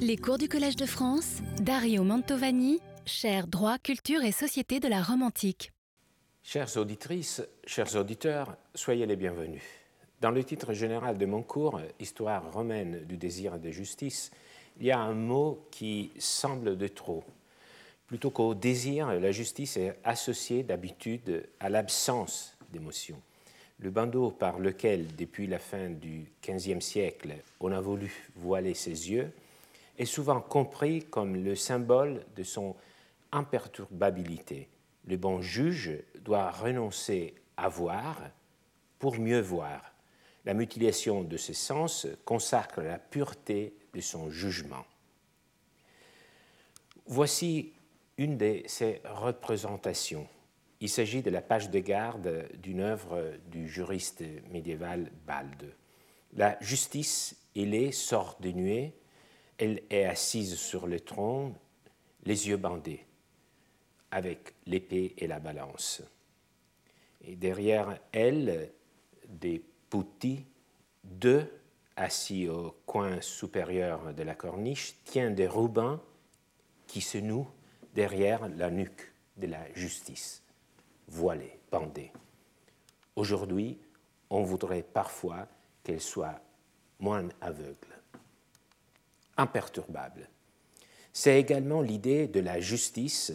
Les cours du Collège de France, Dario Mantovani, cher droit, culture et société de la Rome antique. Chères auditrices, chers auditeurs, soyez les bienvenus. Dans le titre général de mon cours, Histoire romaine du désir de justice, il y a un mot qui semble de trop. Plutôt qu'au désir, la justice est associée d'habitude à l'absence d'émotion. Le bandeau par lequel, depuis la fin du XVe siècle, on a voulu voiler ses yeux, est souvent compris comme le symbole de son imperturbabilité. Le bon juge doit renoncer à voir pour mieux voir. La mutilation de ses sens consacre la pureté de son jugement. Voici une de ces représentations. Il s'agit de la page de garde d'une œuvre du juriste médiéval Balde. La justice, est, sort de nuée, elle est assise sur le trône, les yeux bandés, avec l'épée et la balance. Et derrière elle, des poutis, deux assis au coin supérieur de la corniche, tiennent des rubans qui se nouent derrière la nuque de la justice voilée, bandée. Aujourd'hui, on voudrait parfois qu'elle soit moins aveugle, imperturbable. C'est également l'idée de la justice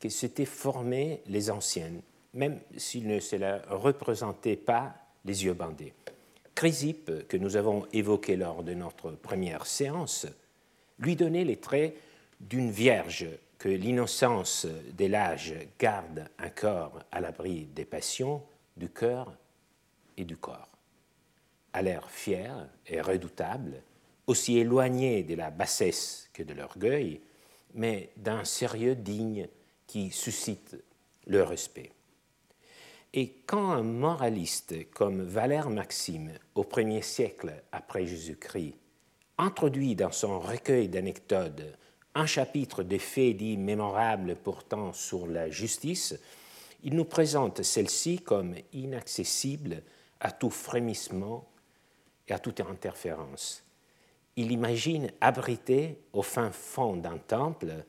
que s'étaient formées les anciennes, même s'ils ne se la représentaient pas les yeux bandés. Chrysippe, que nous avons évoqué lors de notre première séance, lui donnait les traits d'une vierge que l'innocence de l'âge garde un corps à l'abri des passions du cœur et du corps. À l'air fier et redoutable, aussi éloigné de la bassesse que de l'orgueil, mais d'un sérieux digne qui suscite le respect. Et quand un moraliste comme Valère Maxime, au premier siècle après Jésus-Christ, introduit dans son recueil d'anecdotes un chapitre des faits dits mémorables portant sur la justice, il nous présente celle-ci comme inaccessible à tout frémissement et à toute interférence. Il imagine abrité au fin fond d'un temple,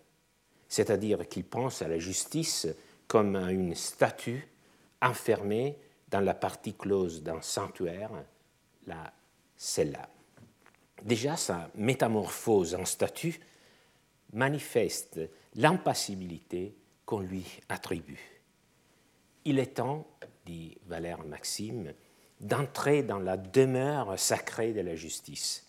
c'est-à-dire qu'il pense à la justice comme à une statue enfermée dans la partie close d'un sanctuaire, la cella. Déjà, sa métamorphose en statue manifeste l'impassibilité qu'on lui attribue. Il est temps, dit Valère Maxime, d'entrer dans la demeure sacrée de la justice,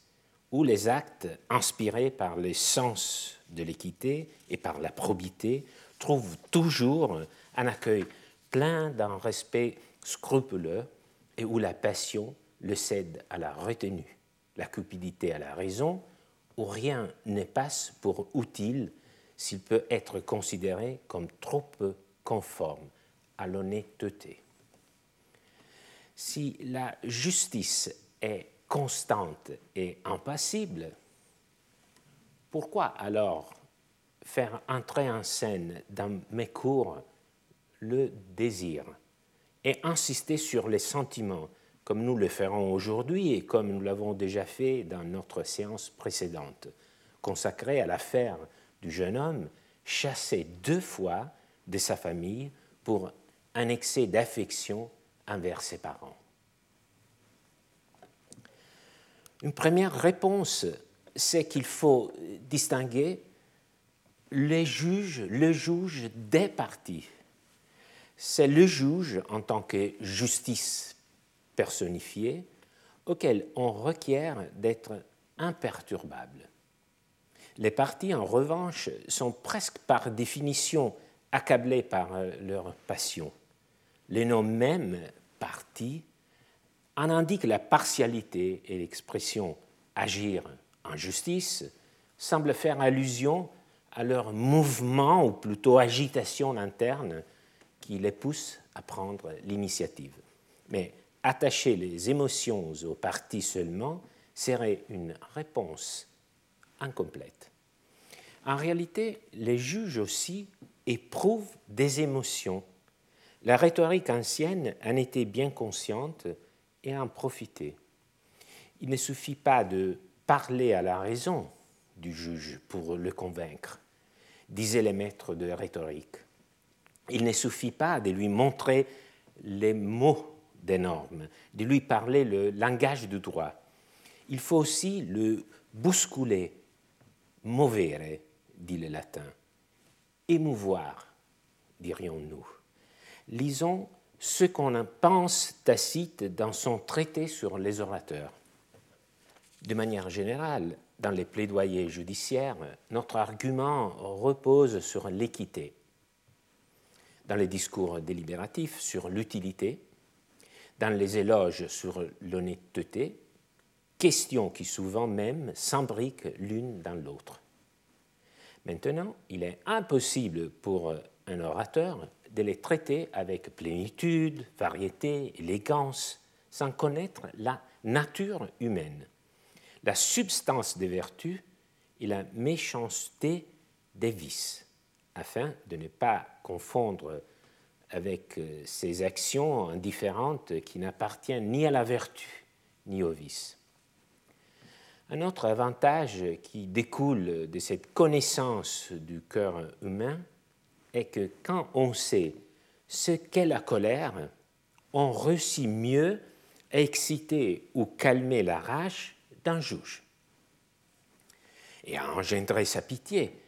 où les actes inspirés par les sens de l'équité et par la probité trouvent toujours un accueil plein d'un respect scrupuleux et où la passion le cède à la retenue, la cupidité à la raison où rien ne passe pour utile s'il peut être considéré comme trop peu conforme à l'honnêteté. Si la justice est constante et impassible, pourquoi alors faire entrer en scène dans mes cours le désir et insister sur les sentiments comme nous le ferons aujourd'hui et comme nous l'avons déjà fait dans notre séance précédente, consacrée à l'affaire du jeune homme chassé deux fois de sa famille pour un excès d'affection envers ses parents? Une première réponse, c'est qu'il faut distinguer les juges, le juge des parties. C'est le juge en tant que justice personnifié auquel on requiert d'être imperturbable. Les partis, en revanche, sont presque par définition accablés par euh, leur passion. Les noms mêmes partis en indiquent la partialité et l'expression agir en justice semble faire allusion à leur mouvement ou plutôt agitation interne qui les pousse à prendre l'initiative. Mais attacher les émotions aux parties seulement serait une réponse incomplète. En réalité, les juges aussi éprouvent des émotions. La rhétorique ancienne en était bien consciente et en profitait. Il ne suffit pas de parler à la raison, du juge pour le convaincre, disaient les maîtres de rhétorique. Il ne suffit pas de lui montrer les mots des normes, de lui parler le langage du droit. Il faut aussi le bousculer, movere, dit le latin, émouvoir, dirions-nous. Lisons ce qu'on pense Tacite dans son traité sur les orateurs. De manière générale, dans les plaidoyers judiciaires, notre argument repose sur l'équité. Dans les discours délibératifs, sur l'utilité. Dans les éloges, sur l'honnêteté. Questions qui souvent même s'embriquent l'une dans l'autre. Maintenant, il est impossible pour un orateur de les traiter avec plénitude, variété, élégance, sans connaître la nature humaine, la substance des vertus et la méchanceté des vices, afin de ne pas confondre avec euh, ces actions indifférentes qui n'appartiennent ni à la vertu ni au vice. Un autre avantage qui découle de cette connaissance du cœur humain est que quand on sait ce qu'est la colère, on réussit mieux à exciter ou calmer la rage d'un juge et à engendrer sa pitié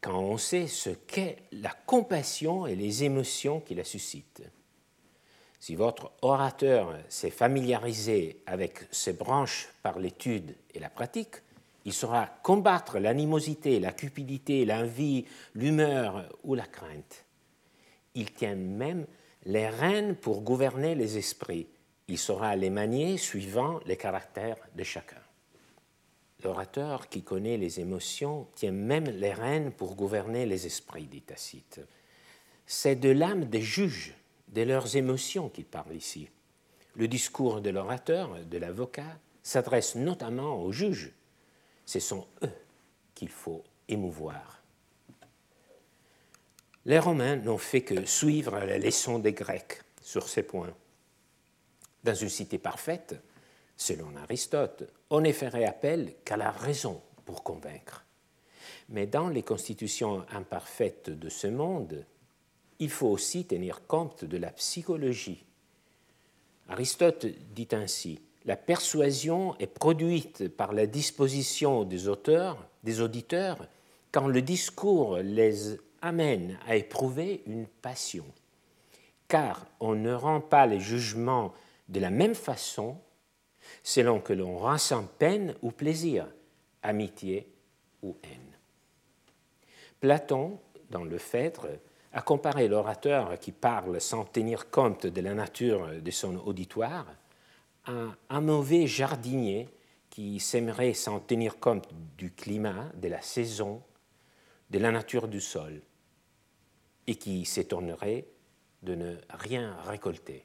quand on sait ce qu'est la compassion et les émotions qui la suscitent. Si votre orateur s'est familiarisé avec ces branches par l'étude et la pratique, il saura combattre l'animosité, la cupidité, l'envie, l'humeur ou la crainte. Il tient même les rênes pour gouverner les esprits. Il saura les manier suivant les caractères de chacun. L'orateur qui connaît les émotions tient même les rênes pour gouverner les esprits, dit Tacite. C'est de l'âme des juges, de leurs émotions qu'il parle ici. Le discours de l'orateur, de l'avocat, s'adresse notamment aux juges, ce sont eux qu'il faut émouvoir. Les Romains n'ont fait que suivre la leçon des Grecs sur ces points. Dans une cité parfaite, selon Aristote, on ne ferait appel qu'à la raison pour convaincre. Mais dans les constitutions imparfaites de ce monde, il faut aussi tenir compte de la psychologie. Aristote dit ainsi la persuasion est produite par la disposition des auteurs, des auditeurs, quand le discours les amène à éprouver une passion. Car on ne rend pas les jugements de la même façon selon que l'on ressent peine ou plaisir, amitié ou haine. Platon, dans le Phèdre, a comparé l'orateur qui parle sans tenir compte de la nature de son auditoire un, mauvais jardinier qui s'aimerait s'en tenir compte du climat, de la saison, de la nature du sol, et qui s'étonnerait de ne rien récolter.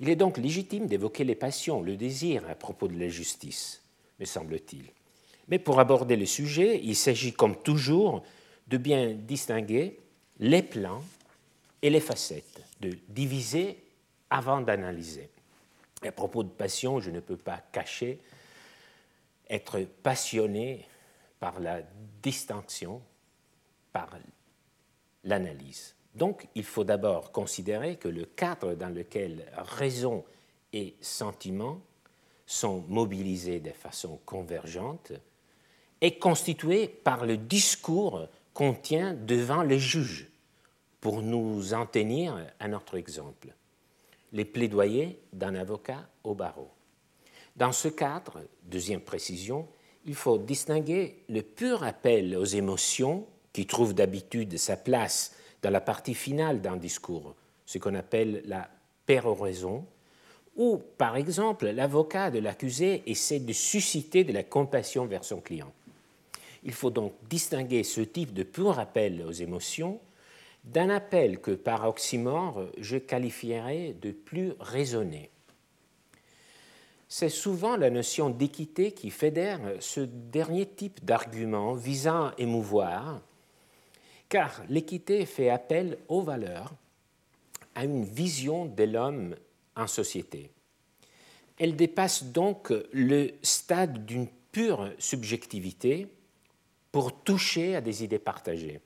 Il est donc légitime d'évoquer les passions, le désir à propos de la justice, me semble-t-il. Mais pour aborder le sujet, il s'agit comme toujours de bien distinguer les plans et les facettes, de diviser avant d'analyser. À propos de passion, je ne peux pas cacher être passionné par la distinction, par l'analyse. Donc, il faut d'abord considérer que le cadre dans lequel raison et sentiment sont mobilisés de façon convergente est constitué par le discours qu'on tient devant les juges, pour nous en tenir à notre exemple les plaidoyers d'un avocat au barreau. Dans ce cadre, deuxième précision, il faut distinguer le pur appel aux émotions qui trouve d'habitude sa place dans la partie finale d'un discours, ce qu'on appelle la péroraison, où, par exemple, l'avocat de l'accusé essaie de susciter de la compassion vers son client. Il faut donc distinguer ce type de pur appel aux émotions d'un appel que par oxymore je qualifierais de plus raisonné. C'est souvent la notion d'équité qui fédère ce dernier type d'argument visant à émouvoir, car l'équité fait appel aux valeurs, à une vision de l'homme en société. Elle dépasse donc le stade d'une pure subjectivité pour toucher à des idées partagées.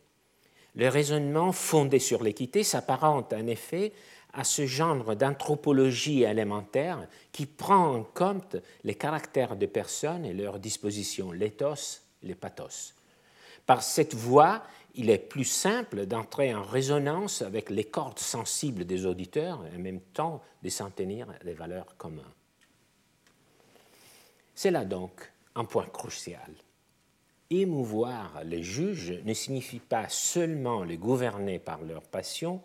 Le raisonnement fondé sur l'équité s'apparente en effet à ce genre d'anthropologie élémentaire qui prend en compte les caractères des personnes et leurs dispositions, l'éthos, les pathos. Par cette voie, il est plus simple d'entrer en résonance avec les cordes sensibles des auditeurs et en même temps de s'en tenir des valeurs communes. C'est là donc un point crucial. Émouvoir les juges ne signifie pas seulement les gouverner par leur passion,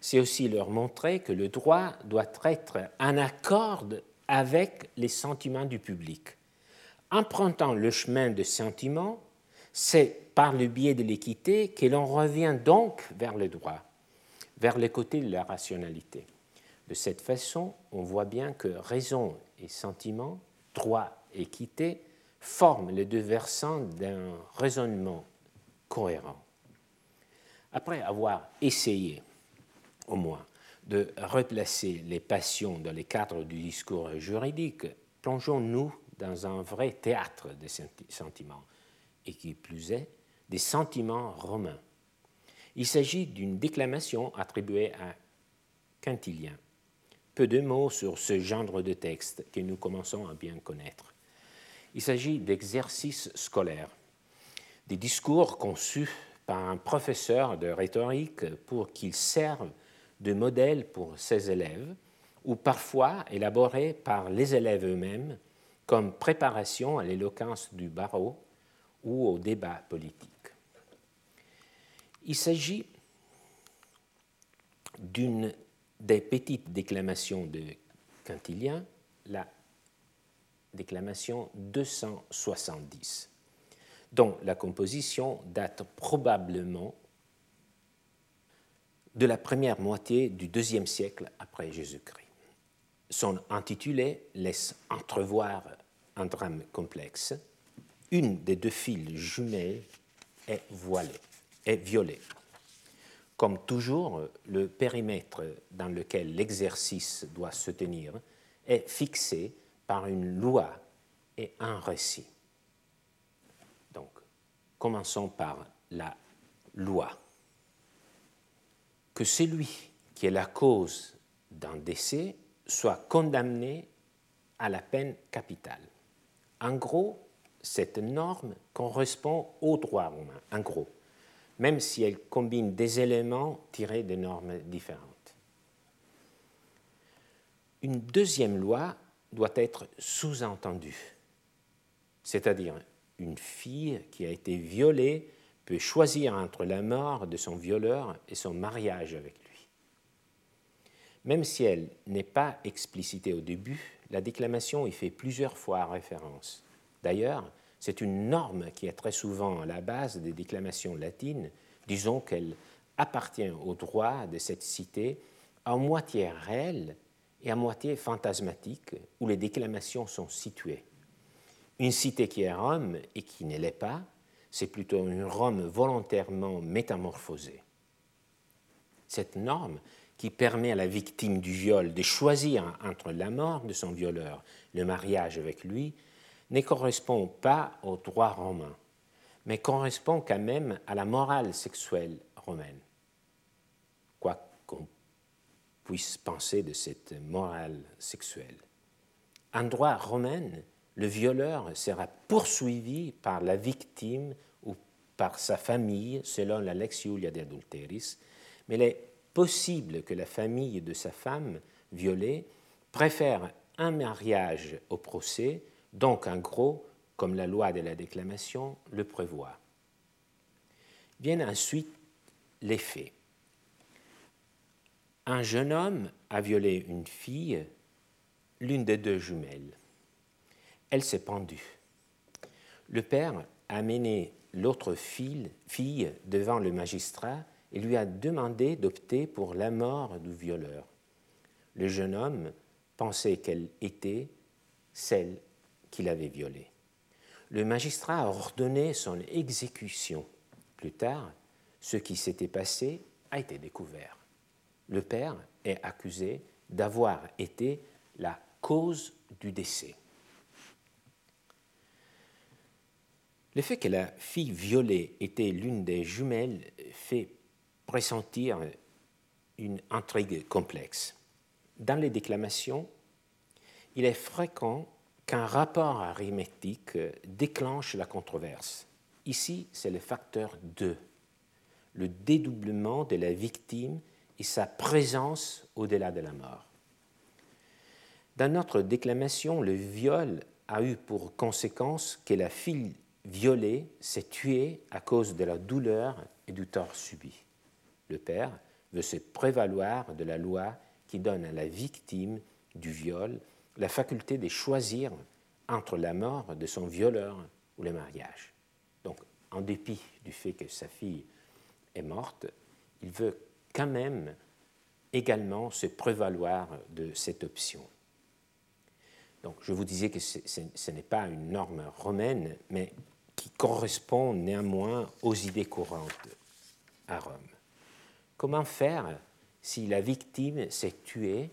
c'est aussi leur montrer que le droit doit être en accord avec les sentiments du public. Empruntant le chemin de sentiments, c'est par le biais de l'équité que l'on revient donc vers le droit, vers le côté de la rationalité. De cette façon, on voit bien que raison et sentiment, droit et équité, forment les deux versants d'un raisonnement cohérent. Après avoir essayé au moins, de replacer les passions dans les cadres du discours juridique, plongeons-nous dans un vrai théâtre des sentiments, et qui plus est, des sentiments romains. Il s'agit d'une déclamation attribuée à Quintilien. Peu de mots sur ce genre de texte que nous commençons à bien connaître. Il s'agit d'exercices scolaires, des discours conçus par un professeur de rhétorique pour qu'ils servent de modèles pour ses élèves, ou parfois élaborés par les élèves eux-mêmes comme préparation à l'éloquence du barreau ou au débat politique. Il s'agit d'une des petites déclamations de Quintilien, la déclamation 270, dont la composition date probablement de la première moitié du deuxième siècle après Jésus-Christ. Son intitulé laisse entrevoir un drame complexe. Une des deux filles jumelles est voilée, est violée. Comme toujours, le périmètre dans lequel l'exercice doit se tenir est fixé par une loi et un récit. Donc, commençons par la loi que celui qui est la cause d'un décès soit condamné à la peine capitale. En gros, cette norme correspond au droit romain, en gros, même si elle combine des éléments tirés de normes différentes. Une deuxième loi doit être sous-entendue, c'est-à-dire une fille qui a été violée peut choisir entre la mort de son violeur et son mariage avec lui. Même si elle n'est pas explicitée au début, la déclamation y fait plusieurs fois référence. D'ailleurs, c'est une norme qui est très souvent à la base des déclamations latines. Disons qu'elle appartient au droit de cette cité à moitié réelle et à moitié fantasmatique, où les déclamations sont situées. Une cité qui est Rome et qui ne l'est pas c'est plutôt une Rome volontairement métamorphosée. Cette norme qui permet à la victime du viol de choisir entre la mort de son violeur, le mariage avec lui, ne correspond pas au droit romain, mais correspond quand même à la morale sexuelle romaine. Quoi qu'on puisse penser de cette morale sexuelle. En droit romain, le violeur sera poursuivi par la victime par sa famille selon la lex Julia de adulteris, mais il est possible que la famille de sa femme violée préfère un mariage au procès, donc en gros, comme la loi de la déclamation le prévoit. Viennent ensuite les faits. Un jeune homme a violé une fille, l'une des deux jumelles. Elle s'est pendue. Le père a mené l'autre fille, devant le magistrat et lui a demandé d'opter pour la mort du violeur. Le jeune homme pensait qu'elle était celle qu'il avait violée. Le magistrat a ordonné son exécution. Plus tard, ce qui s'était passé a été découvert. Le père est accusé d'avoir été la cause du décès. Le fait que la fille violée était l'une des jumelles fait pressentir une intrigue complexe. Dans les déclamations, il est fréquent qu'un rapport arithmétique déclenche la controverse. Ici, c'est le facteur 2, le dédoublement de la victime et sa présence au-delà de la mort. Dans notre déclamation, le viol a eu pour conséquence que la fille violée s'est tuée à cause de la douleur et du tort subi. Le père veut se prévaloir de la loi qui donne à la victime du viol la faculté de choisir entre la mort de son violeur ou le mariage. Donc, en dépit du fait que sa fille est morte, il veut quand même également se prévaloir de cette option. Donc, je vous disais que ce n'est pas une norme romaine, mais qui correspond néanmoins aux idées courantes à Rome. Comment faire si la victime s'est tuée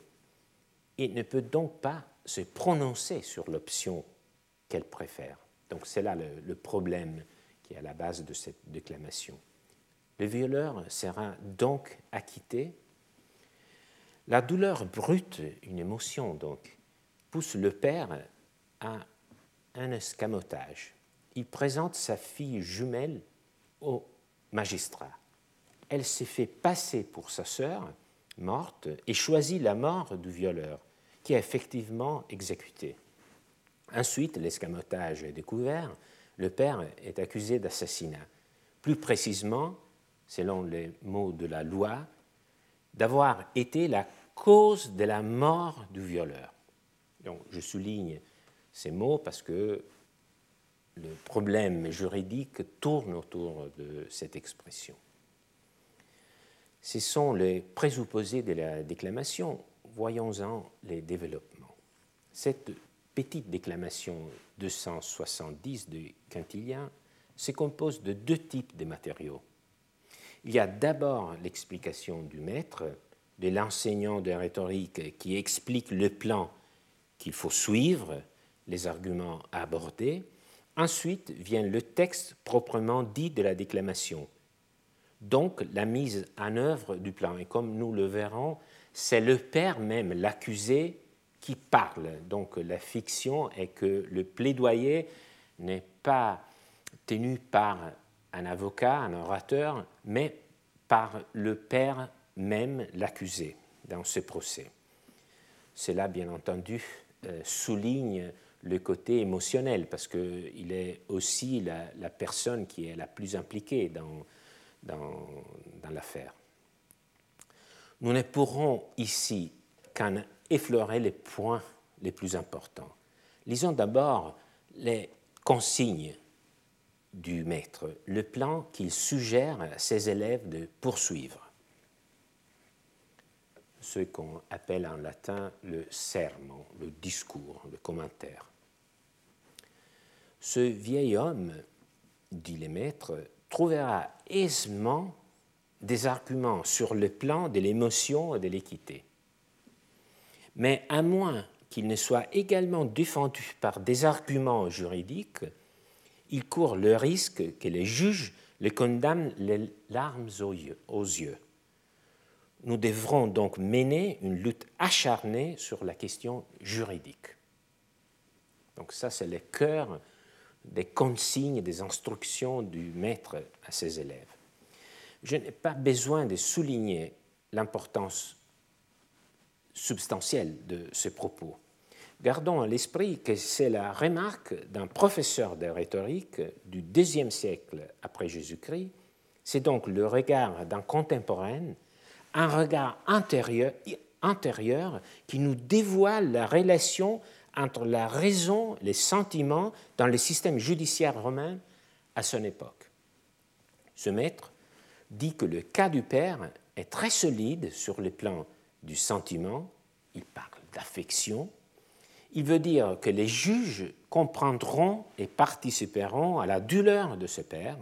et ne peut donc pas se prononcer sur l'option qu'elle préfère? Donc c'est là le, le, problème qui est à la base de cette déclamation. Le violeur sera donc acquitté. La douleur brute, une émotion donc, pousse le père à un escamotage. Il présente sa fille jumelle au magistrat elle s'est fait passer pour sa sœur morte et choisit la mort du violeur, qui a effectivement exécuté. Ensuite, l'escamotage est découvert, le père est accusé d'assassinat. Plus précisément, selon les mots de la loi, d'avoir été la cause de la mort du violeur. Donc, je souligne ces mots parce que le problème juridique tourne autour de cette expression. Ce sont les présupposés de la déclamation. Voyons-en les développements. Cette petite déclamation 270 de Quintilien se compose de deux types de matériaux. Il y a d'abord l'explication du maître, de l'enseignant de rhétorique qui explique le plan qu'il faut suivre, les arguments à aborder. Ensuite vient le texte proprement dit de la déclamation, donc la mise en œuvre du plan. Et comme nous le verrons, c'est le père même, l'accusé, qui parle. Donc la fiction est que le plaidoyer n'est pas tenu par un avocat, un orateur, mais par le père même, l'accusé, dans ce procès. Cela, bien entendu, euh, souligne le côté émotionnel, parce qu'il est aussi la, personne qui est la plus impliquée dans, dans, l'affaire. Nous ne pourrons ici qu'en effleurer les points les plus importants. Lisons d'abord les consignes du maître, le plan qu'il suggère à ses élèves de poursuivre. Ce qu'on appelle en latin le sermon, le discours, le commentaire. Ce vieil homme, dit le maître, trouvera aisément des arguments sur le plan de l'émotion et de l'équité. Mais à moins qu'il ne soit également défendu par des arguments juridiques, il court le risque que les juges le condamnent les larmes aux yeux. Aux yeux. Nous devrons donc mener une lutte acharnée sur la question juridique. Donc ça, c'est le cœur des consignes, des instructions du maître à ses élèves. Je n'ai pas besoin de souligner l'importance substantielle de ce propos. Gardons à l'esprit que c'est la remarque d'un professeur de rhétorique du deuxième siècle après Jésus-Christ. C'est donc le regard d'un contemporain, un regard intérieur, intérieur qui nous dévoile la relation entre la raison, les sentiments dans le système judiciaire romain à son époque. Ce maître dit que le cas du père est très solide sur le plan du sentiment, il parle d'affection, il veut dire que les juges comprendront et participeront à la douleur de ce père.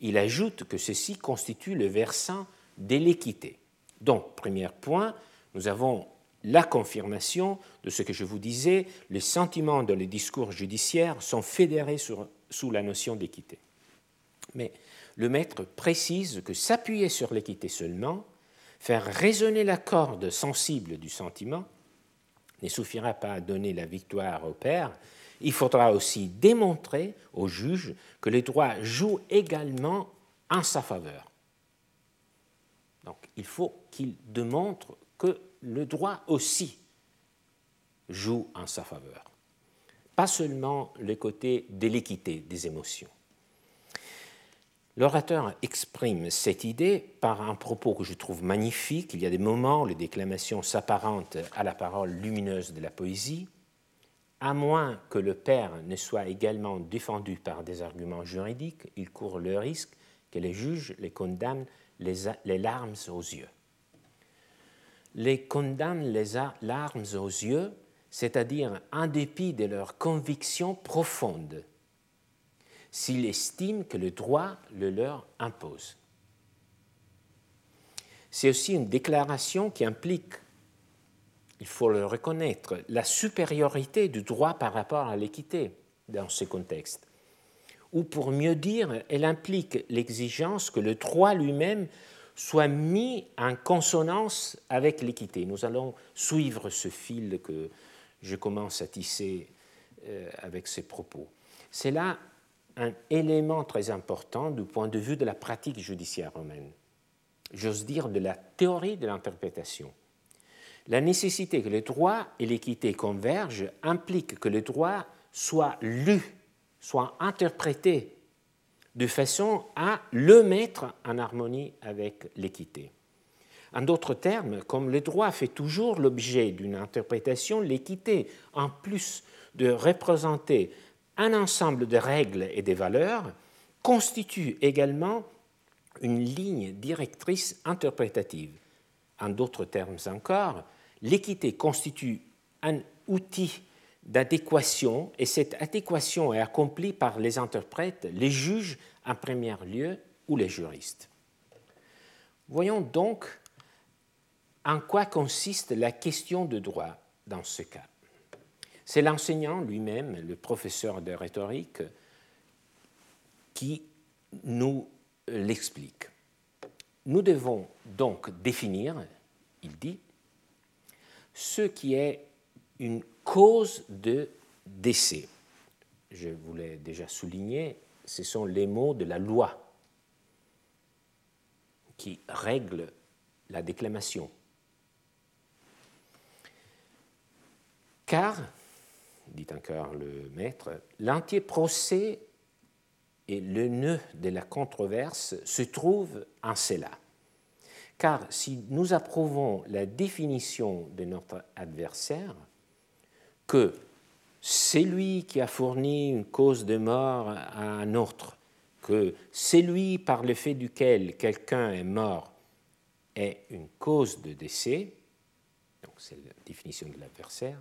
Il ajoute que ceci constitue le versant de l'équité. Donc, premier point, nous avons la confirmation de ce que je vous disais, les sentiments dans les discours judiciaires sont fédérés sur sous la notion d'équité. Mais le maître précise que s'appuyer sur l'équité seulement, faire résonner la corde sensible du sentiment, ne suffira pas à donner la victoire au père, il faudra aussi démontrer au juge que le droit joue également en sa faveur. Donc il faut qu'il démontre que le droit aussi joue en sa faveur. Pas seulement le côté de l'équité des émotions. L'orateur exprime cette idée par un propos que je trouve magnifique. Il y a des moments où les déclamations s'apparentent à la parole lumineuse de la poésie, à moins que le père ne soit également défendu par des arguments juridiques, il court le risque que les juges les condamnent les, larmes aux yeux. Les condamnent les larmes aux yeux, c'est-à-dire en dépit de leurs convictions profondes s'il estime que le droit le leur impose. C'est aussi une déclaration qui implique, il faut le reconnaître, la supériorité du droit par rapport à l'équité dans ce contexte. Ou pour mieux dire, elle implique l'exigence que le droit lui-même soit mis en consonance avec l'équité. Nous allons suivre ce fil que je commence à tisser euh, avec ces propos. C'est là un élément très important du point de vue de la pratique judiciaire romaine, j'ose dire de la théorie de l'interprétation. La nécessité que le droit et l'équité convergent implique que le droit soit lu, soit interprété de façon à le mettre en harmonie avec l'équité. En d'autres termes, comme le droit fait toujours l'objet d'une interprétation, l'équité, en plus de représenter un ensemble de règles et de valeurs constitue également une ligne directrice interprétative. En d'autres termes encore, l'équité constitue un outil d'adéquation et cette adéquation est accomplie par les interprètes, les juges en premier lieu ou les juristes. Voyons donc en quoi consiste la question de droit dans ce cas. C'est l'enseignant lui-même, le professeur de rhétorique, qui nous l'explique. Nous devons donc définir, il dit, ce qui est une cause de décès. Je vous l'ai déjà souligné, ce sont les mots de la loi qui règlent la déclamation. Car dit encore le maître, l'entier procès et le nœud de la controverse se trouve en cela. Car si nous approuvons la définition de notre adversaire, que c'est lui qui a fourni une cause de mort à un autre, que c'est lui par le fait duquel quelqu'un est mort est une cause de décès, donc c'est la définition de l'adversaire,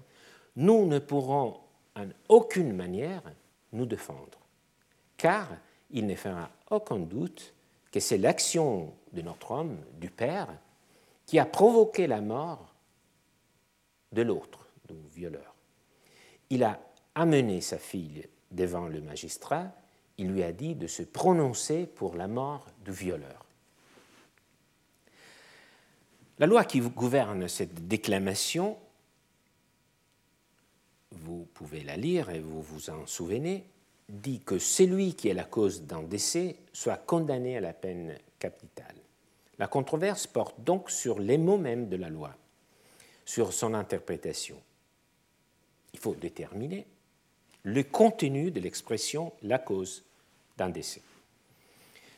nous ne pourrons en aucune manière nous défendre, car il ne fera aucun doute que c'est l'action de notre homme, du Père, qui a provoqué la mort de l'autre, du violeur. Il a amené sa fille devant le magistrat, il lui a dit de se prononcer pour la mort du violeur. La loi qui gouverne cette déclamation vous pouvez la lire et vous vous en souvenez, dit que celui qui est la cause d'un décès soit condamné à la peine capitale. La controverse porte donc sur les mots mêmes de la loi, sur son interprétation. Il faut déterminer le contenu de l'expression la cause d'un décès.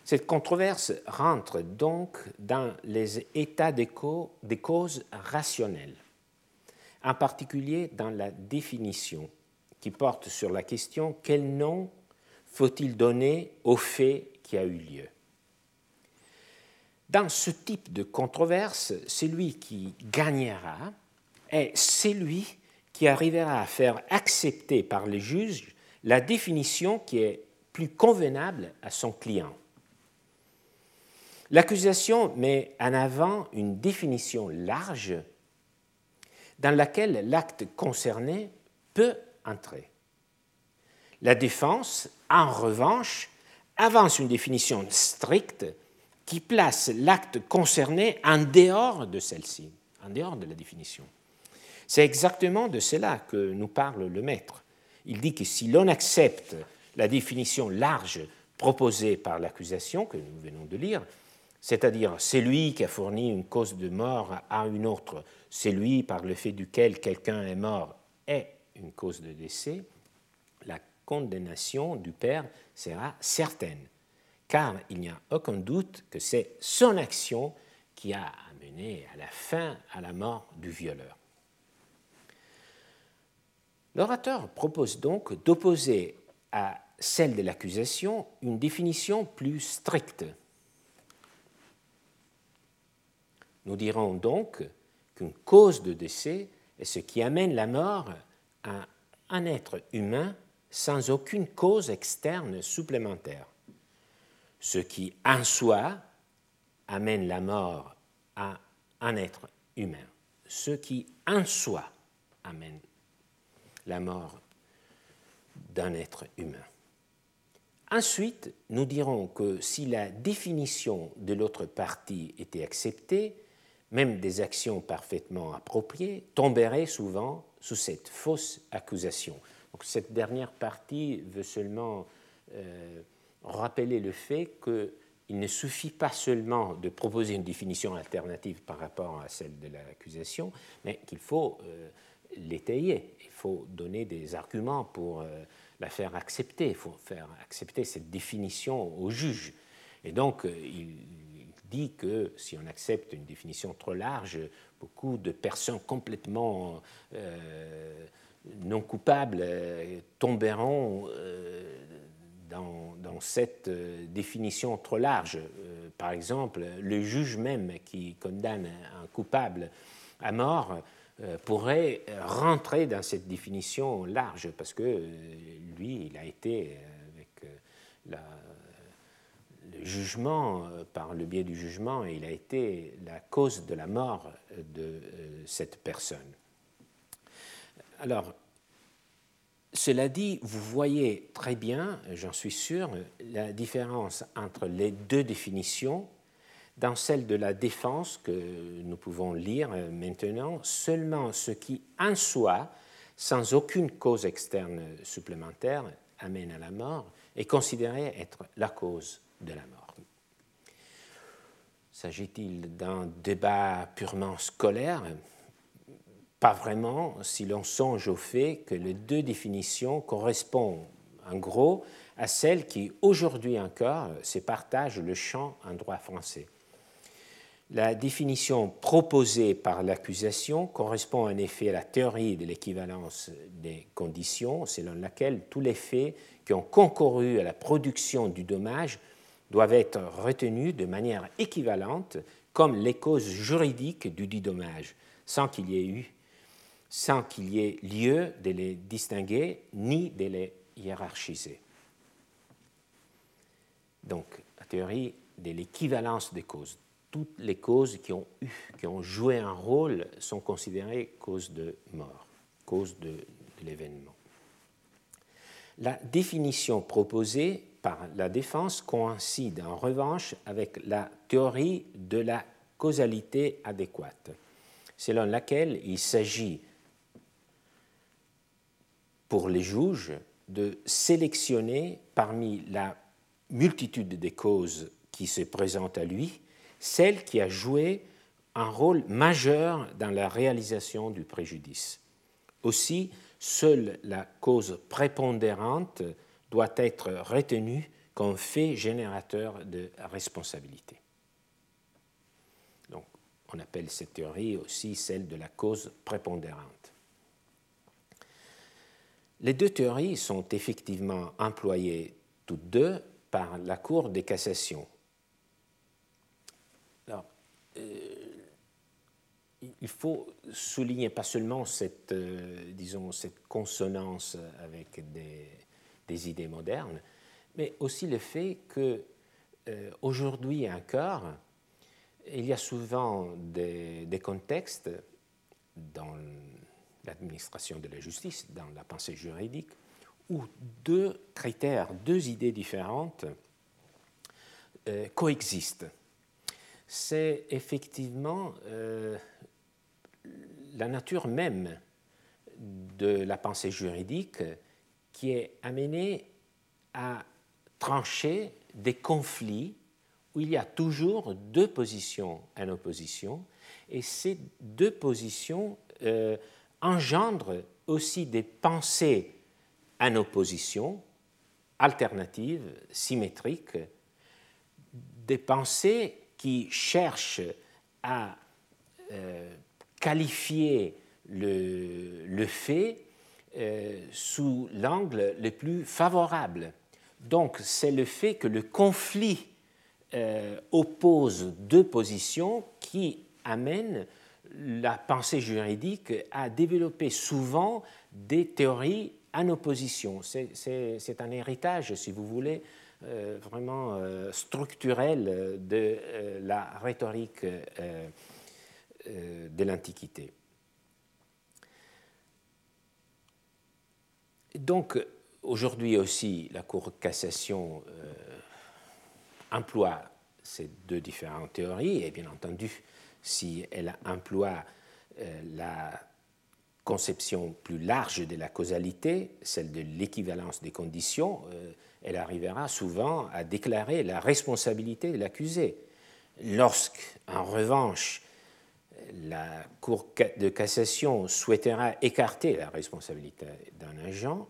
Cette controverse rentre donc dans les états des causes rationnelles en particulier dans la définition qui porte sur la question quel nom faut-il donner au fait qui a eu lieu? Dans ce type de controverse, celui qui gagnera est celui qui arrivera à faire accepter par les juges la définition qui est plus convenable à son client. L'accusation met en avant une définition large dans laquelle l'acte concerné peut entrer. La défense en revanche, avance une définition stricte qui place l'acte concerné en dehors de celle-ci, en dehors de la définition. C'est exactement de cela que nous parle le maître. Il dit que si l'on accepte la définition large proposée par l'accusation que nous venons de lire, c'est-à-dire celui qui a fourni une cause de mort à une autre, celui par le fait duquel quelqu'un est mort est une cause de décès, la condamnation du Père sera certaine, car il n'y a aucun doute que c'est son action qui a amené à la fin à la mort du violeur. L'orateur propose donc d'opposer à celle de l'accusation une définition plus stricte. Nous dirons donc qu'une cause de décès est ce qui amène la mort à un être humain sans aucune cause externe supplémentaire. Ce qui en soi amène la mort à un être humain. Ce qui en soi amène la mort d'un être humain. Ensuite, nous dirons que si la définition de l'autre partie était acceptée, même des actions parfaitement appropriées tomberaient souvent sous cette fausse accusation. Donc, cette dernière partie veut seulement euh, rappeler le fait qu'il ne suffit pas seulement de proposer une définition alternative par rapport à celle de l'accusation, mais qu'il faut euh, l'étayer. Il faut donner des arguments pour euh, la faire accepter. Il faut faire accepter cette définition au juge. Et donc, il dit que si on accepte une définition trop large, beaucoup de personnes complètement euh, non coupables tomberont dans, dans, cette définition trop large. par exemple, le juge même qui condamne un coupable à mort euh, pourrait rentrer dans cette définition large, parce que euh, lui, il a été, euh, avec le jugement, par le biais du jugement, il a été la cause de la mort de cette personne. Alors, cela dit, vous voyez très bien, j'en suis sûr, la différence entre les deux définitions dans celle de la défense que nous pouvons lire maintenant, seulement ce qui en soi, sans aucune cause externe supplémentaire, amène à la mort, est considéré être la cause de la mort. S'agit-il d'un débat purement scolaire? Pas vraiment, si l'on songe au fait que les deux définitions correspondent en gros à celles qui, aujourd'hui encore, se partagent le champ en droit français. La définition proposée par l'accusation correspond en effet à la théorie de l'équivalence des conditions, selon laquelle tous les faits qui ont concouru à la production du dommage doivent être retenus de manière équivalente comme les causes juridiques du dit dommage, sans qu'il y ait eu, sans qu'il y ait lieu de les distinguer ni de les hiérarchiser. Donc, la théorie de l'équivalence des causes toutes les causes qui ont, eu, qui ont joué un rôle sont considérées causes de mort, causes de l'événement. La définition proposée par la défense coïncide en revanche avec la théorie de la causalité adéquate, selon laquelle il s'agit pour les juges de sélectionner parmi la multitude des causes qui se présentent à lui celle qui a joué un rôle majeur dans la réalisation du préjudice. Aussi, seule la cause prépondérante doit être retenue comme fait générateur de responsabilité. Donc, on appelle cette théorie aussi celle de la cause prépondérante. Les deux théories sont effectivement employées toutes deux par la Cour des cassations euh, il faut souligner pas seulement cette, euh, disons, cette consonance avec des, idées modernes, mais aussi le fait que euh, aujourd'hui encore, il y a souvent des, des contextes dans l'administration de la justice, dans la pensée juridique, où deux critères, deux idées différentes euh, coexistent. C'est effectivement euh, la nature même de la pensée juridique qui est amenée à trancher des conflits où il y a toujours deux positions en opposition, et ces deux positions euh, engendrent aussi des pensées en opposition, alternatives, symétriques, des pensées qui cherchent à euh, qualifier le, fait sous l'angle le plus favorable. Donc c'est le fait que le conflit euh, oppose deux positions qui amène la pensée juridique à développer souvent des théories en opposition. C'est un héritage, si vous voulez, euh, vraiment euh, structurel de la rhétorique de l'Antiquité. Donc, aujourd'hui aussi, la Cour de cassation emploie ces deux différentes théories, et bien entendu, si elle emploie euh, la conception plus large de la causalité, celle de l'équivalence des conditions, euh, elle arrivera souvent à déclarer la responsabilité de l'accusé. Lorsque, en revanche, la Cour de cassation souhaitera écarter la responsabilité d'un agent,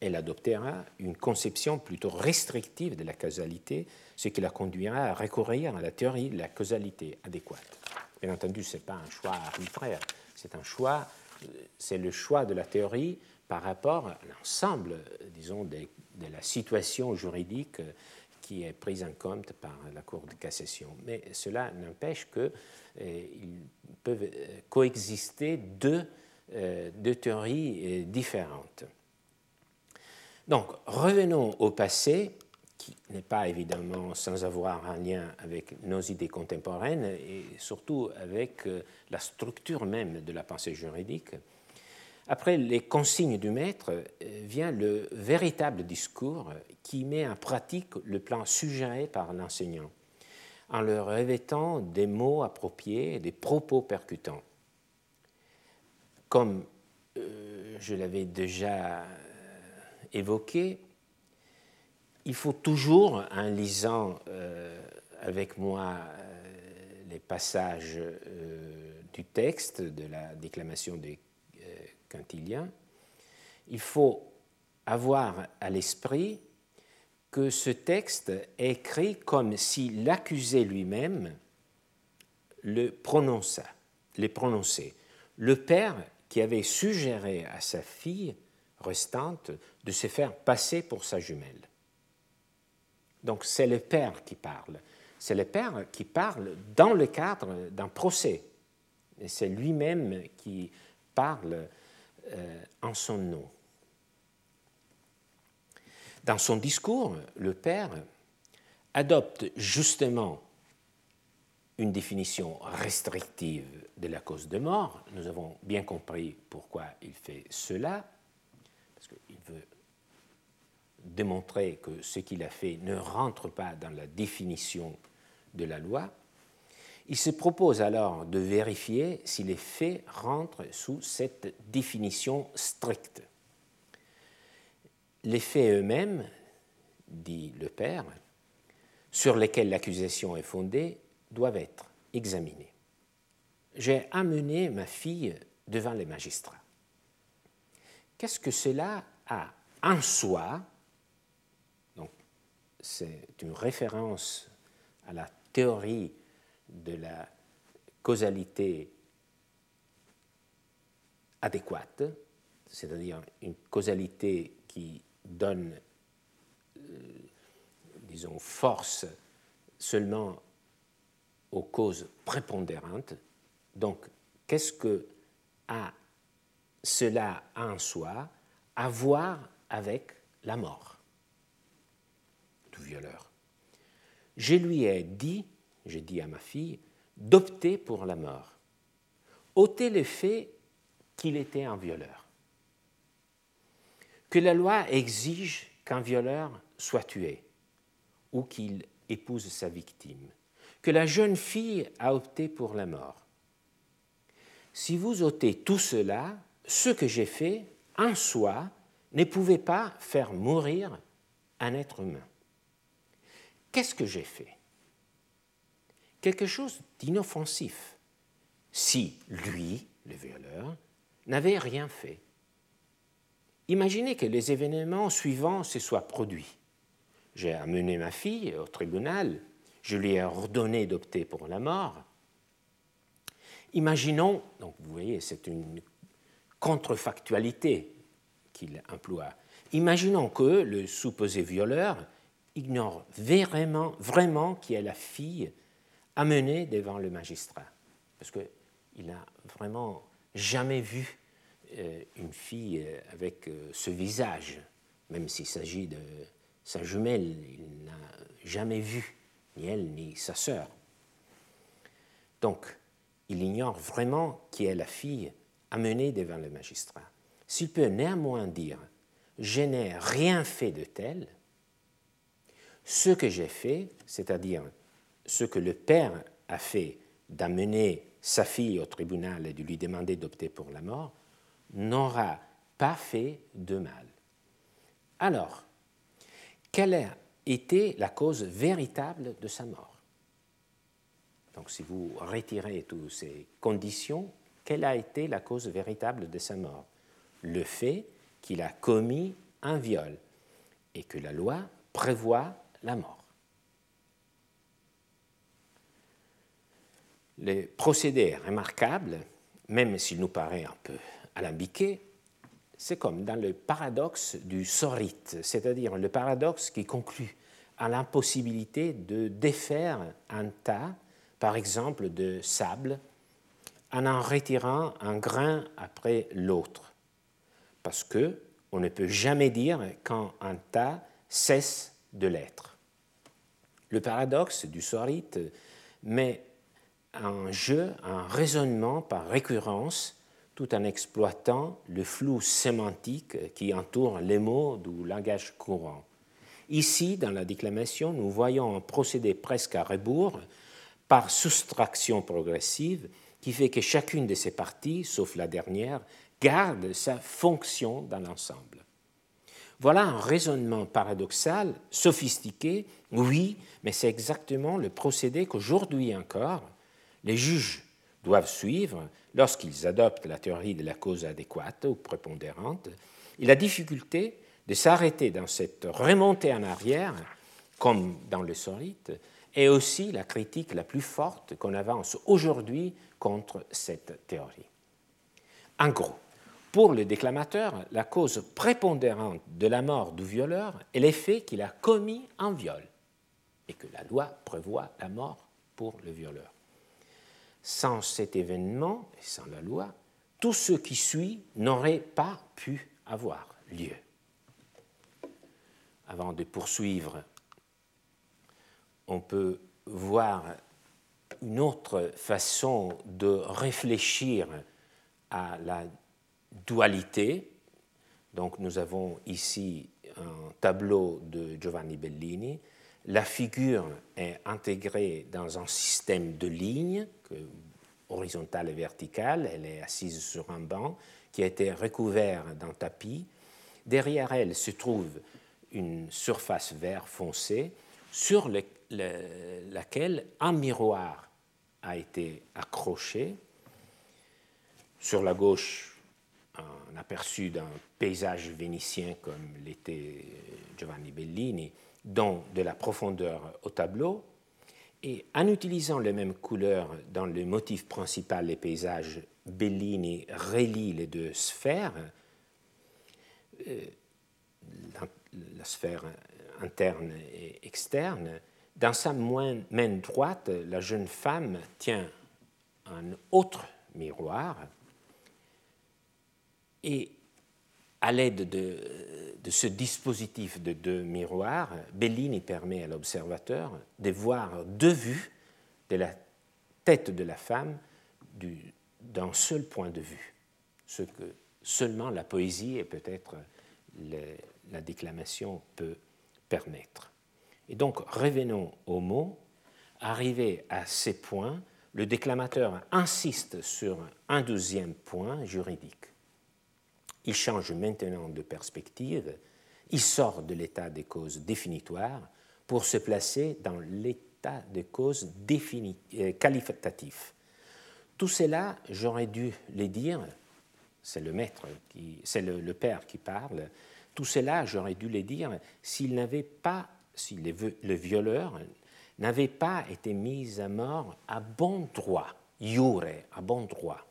elle adoptera une conception plutôt restrictive de la causalité, ce qui la conduira à recourir à la théorie de la causalité adéquate. Bien entendu, ce n'est pas un choix arbitraire, c'est un choix, c'est le choix de la théorie par rapport à l'ensemble, disons, de, la situation juridique qui est prise en compte par la Cour de cassation. Mais cela n'empêche qu'il euh, peuvent euh, coexister deux, euh, deux théories différentes. Donc, revenons au passé, qui n'est pas évidemment sans avoir un lien avec nos idées contemporaines et surtout avec la structure même de la pensée juridique. Après les consignes du maître euh, vient le véritable discours qui met en pratique le plan suggéré par l'enseignant, en le revêtant des mots appropriés, des propos percutants. Comme euh, je l'avais déjà évoqué, il faut toujours, en lisant euh, avec moi euh, les passages euh, du texte de la déclamation des Quintiliens, il faut avoir à l'esprit que ce texte est écrit comme si l'accusé lui-même le prononça, les prononçait. Le père qui avait suggéré à sa fille restante de se faire passer pour sa jumelle. Donc c'est le père qui parle. C'est le père qui parle dans le cadre d'un procès. C'est lui-même qui parle euh, en son nom. Dans son discours, le père adopte justement une définition restrictive de la cause de mort. Nous avons bien compris pourquoi il fait cela démontrer que ce qu'il a fait ne rentre pas dans la définition de la loi, il se propose alors de vérifier si les faits rentrent sous cette définition stricte. Les faits eux-mêmes, dit le père, sur lesquels l'accusation est fondée, doivent être examinés. J'ai amené ma fille devant les magistrats. Qu'est-ce que cela a en soi c'est une référence à la théorie de la causalité adéquate, c'est-à-dire une causalité qui donne, euh, disons, force seulement aux causes prépondérantes. Donc, qu'est-ce que a cela en soi à voir avec la mort violeur? Je lui ai dit, j'ai dit à ma fille, d'opter pour la mort, ôter le fait qu'il était un violeur. que la loi exige qu'un violeur soit tué ou qu'il épouse sa victime, que la jeune fille a opté pour la mort. Si vous ôtez tout cela, ce que j'ai fait, en soi, ne pouvait pas faire mourir un être humain. Qu'est-ce que j'ai fait? Quelque chose d'inoffensif, si lui, le violeur, n'avait rien fait. Imaginez que les événements suivants se soient produits. J'ai amené ma fille au tribunal, je lui ai ordonné d'opter pour la mort. Imaginons, donc vous voyez, c'est une contrefactualité qu'il emploie. Imaginons que le supposé violeur ignore vraiment, vraiment qui est la fille amenée devant le magistrat, parce qu'il n'a vraiment jamais vu euh, une fille euh, avec euh, ce visage, même s'il s'agit de sa jumelle, il n'a jamais vu ni elle ni sa sœur. Donc, il ignore vraiment qui est la fille amenée devant le magistrat. S'il peut néanmoins dire Je n'ai rien fait de tel, ce que j'ai fait, c'est-à-dire ce que le père a fait d'amener sa fille au tribunal et de lui demander d'opter pour la mort, n'aura pas fait de mal. Alors, quelle a été la cause véritable de sa mort? Donc si vous retirez toutes ces conditions, quelle a été la cause véritable de sa mort? Le fait qu'il a commis un viol et que la loi prévoit la mort. Le procédé remarquable, même s'il nous paraît un peu alambiqué, c'est comme dans le paradoxe du sorite, c'est-à-dire le paradoxe qui conclut à l'impossibilité de défaire un tas, par exemple, de sable, en en retirant un grain après l'autre, parce que on ne peut jamais dire quand un tas cesse de l'être. Le paradoxe du sorite met en jeu un raisonnement par récurrence tout en exploitant le flou sémantique qui entoure les mots du langage courant. Ici, dans la déclamation, nous voyons un procédé presque à rebours, par soustraction progressive, qui fait que chacune de ces parties, sauf la dernière, garde sa fonction dans l'ensemble. Voilà un raisonnement paradoxal, sophistiqué, oui, mais c'est exactement le procédé qu'aujourd'hui encore les juges doivent suivre lorsqu'ils adoptent la théorie de la cause adéquate ou prépondérante, et la difficulté de s'arrêter dans cette remontée en arrière, comme dans le solide, est aussi la critique la plus forte qu'on avance aujourd'hui contre cette théorie. En gros, pour le déclamateur, la cause prépondérante de la mort du violeur est l'effet qu'il a commis un viol et que la loi prévoit la mort pour le violeur. Sans cet événement et sans la loi, tout ce qui suit n'aurait pas pu avoir lieu. Avant de poursuivre, on peut voir une autre façon de réfléchir à la dualité. Donc nous avons ici un tableau de Giovanni Bellini la figure est intégrée dans un système de lignes, horizontale et verticale. Elle est assise sur un banc qui a été recouvert d'un tapis. Derrière elle se trouve une surface vert foncé sur laquelle un miroir a été accroché. Sur la gauche, un aperçu d'un paysage vénitien comme l'était Giovanni Bellini dans de la profondeur au tableau, et en utilisant les mêmes couleurs dans le motif principal les paysages, Bellini relie les deux sphères, euh, la, sphère interne et externe. Dans sa main droite, la jeune femme tient un autre miroir et à l'aide de, ce dispositif de deux miroirs, Bellini permet à l'observateur de voir de vue de la tête de la femme d'un seul point de vue, ce que seulement la poésie et peut-être la déclamation peut permettre. Et donc, revenons au mot. Arrivé à ces points, le déclamateur insiste sur un deuxième point juridique. Il change maintenant de perspective, il sort de l'état des causes définitoires pour se placer dans l'état des causes euh, qualitatif. Tout cela, j'aurais dû les dire, c'est le maître, c'est le, le, père qui parle, tout cela, j'aurais dû les dire s'il n'avait pas, si le violeur n'avait pas été mis à mort à bon droit, iure, à bon droit,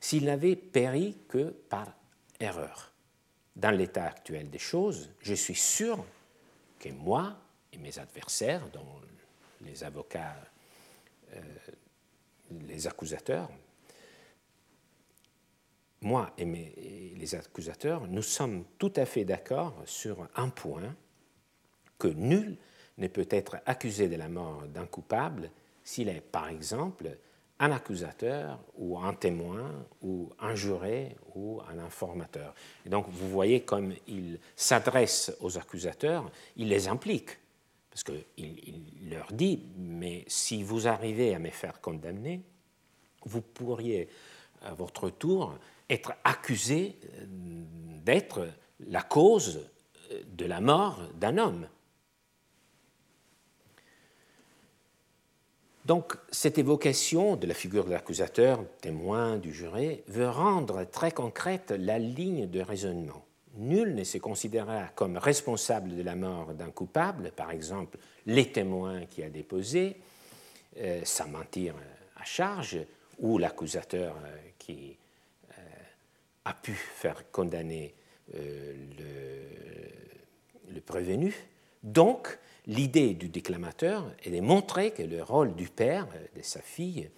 s'il n'avait péri que par erreur. Dans l'état actuel des choses, je suis sûr que moi et mes adversaires, dont les avocats, euh, les accusateurs, moi et, et, les accusateurs, nous sommes tout à fait d'accord sur un point que nul ne peut être accusé de la mort d'un coupable s'il est, par exemple, un accusateur ou un témoin ou un juré ou un informateur. Et donc vous voyez comme il s'adresse aux accusateurs, il les implique, parce qu'il il leur dit, mais si vous arrivez à me faire condamner, vous pourriez à votre tour être accusé d'être la cause de la mort d'un homme. Donc, cette évocation de la figure de l'accusateur, témoin, du juré, veut rendre très concrète la ligne de raisonnement. Nul ne se considérera comme responsable de la mort d'un coupable, par exemple les témoins qui a déposé, euh, sans mentir à charge, ou l'accusateur euh, qui euh, a pu faire condamner le, prévenu. L'idée du déclamateur est de montrer que le rôle du père, de sa fille,